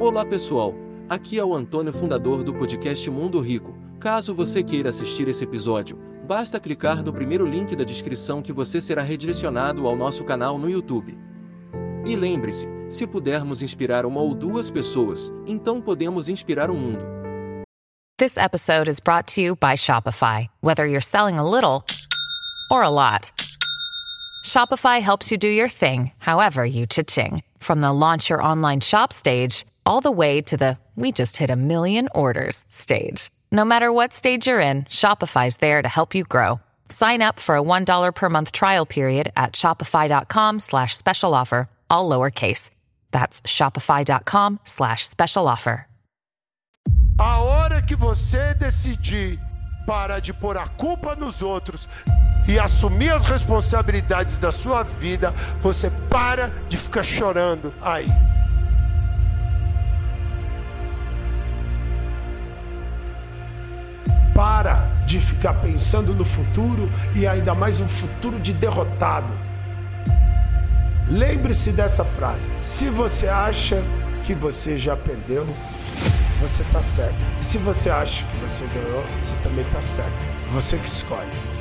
Olá pessoal, aqui é o Antônio, fundador do podcast Mundo Rico. Caso você queira assistir esse episódio, basta clicar no primeiro link da descrição que você será redirecionado ao nosso canal no YouTube. E lembre-se, se pudermos inspirar uma ou duas pessoas, então podemos inspirar o mundo. This episode is brought to you by Shopify. Whether you're selling a little or a lot, Shopify helps you do your thing, however you cha-ching. From the launch your online shop stage, all the way to the we just hit a million orders stage. No matter what stage you're in, Shopify's there to help you grow. Sign up for a $1 per month trial period at shopify.com slash special offer, all lowercase. That's shopify.com slash special offer. A hora que você decidir parar de pôr a culpa nos outros e assumir as responsabilidades da sua vida, você para de ficar chorando aí. Para de ficar pensando no futuro e ainda mais um futuro de derrotado. Lembre-se dessa frase. Se você acha que você já perdeu, você está certo. E se você acha que você ganhou, você também está certo. Você que escolhe.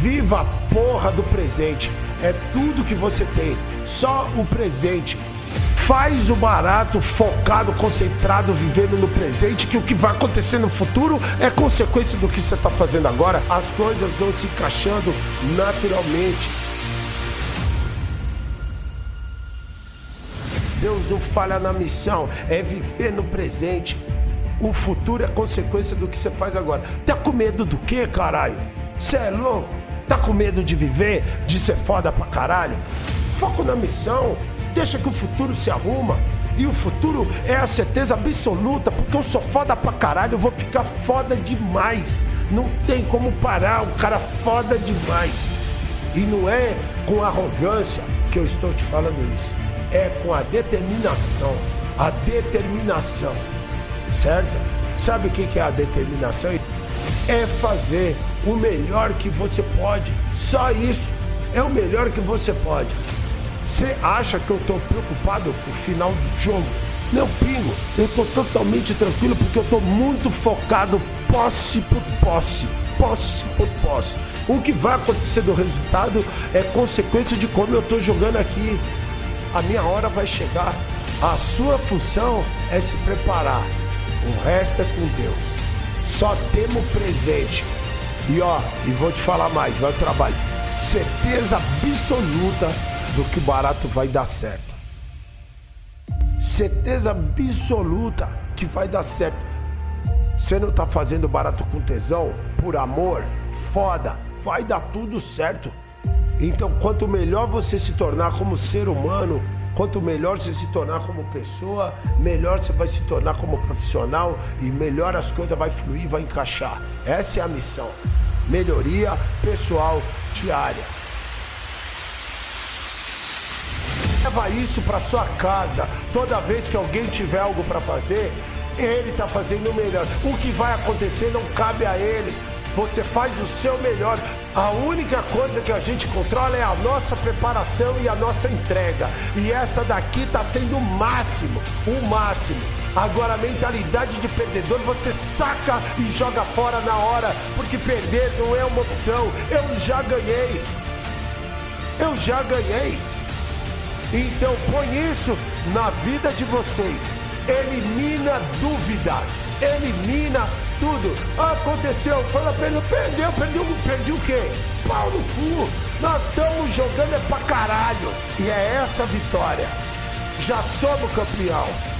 Viva a porra do presente. É tudo que você tem. Só o presente. Faz o barato focado, concentrado, vivendo no presente, que o que vai acontecer no futuro é consequência do que você está fazendo agora. As coisas vão se encaixando naturalmente. Deus não falha na missão, é viver no presente. O futuro é consequência do que você faz agora. Tá com medo do quê, caralho? Você é louco? Tá com medo de viver, de ser foda pra caralho? Foco na missão, deixa que o futuro se arruma. E o futuro é a certeza absoluta, porque eu sou foda pra caralho, eu vou ficar foda demais. Não tem como parar, um cara foda demais. E não é com arrogância que eu estou te falando isso é com a determinação. A determinação, certo? Sabe o que é a determinação? É fazer o melhor que você pode. Só isso. É o melhor que você pode. Você acha que eu estou preocupado com o final do jogo? Não, pingo. Eu estou totalmente tranquilo porque eu estou muito focado posse por posse. Posse por posse. O que vai acontecer do resultado é consequência de como eu estou jogando aqui a minha hora vai chegar. A sua função é se preparar. O resto é com Deus. Só temos presente. E ó, e vou te falar mais, vai o trabalho. Certeza absoluta do que o barato vai dar certo. Certeza absoluta que vai dar certo. Você não tá fazendo barato com tesão, por amor, foda, vai dar tudo certo. Então, quanto melhor você se tornar como ser humano, quanto melhor você se tornar como pessoa, melhor você vai se tornar como profissional e melhor as coisas vai fluir, vai encaixar. Essa é a missão. Melhoria pessoal diária. Leva isso para sua casa. Toda vez que alguém tiver algo para fazer, ele está fazendo o melhor. O que vai acontecer não cabe a ele. Você faz o seu melhor. A única coisa que a gente controla é a nossa preparação e a nossa entrega. E essa daqui está sendo o máximo, o máximo. Agora a mentalidade de perdedor você saca e joga fora na hora, porque perder não é uma opção. Eu já ganhei. Eu já ganhei. Então põe isso na vida de vocês. Elimina dúvida. Elimina tudo. Aconteceu, foi a pena, perdeu, perdeu, perdi o quê? Pau no cu. Nós estamos jogando é pra caralho. E é essa a vitória. Já somos campeão.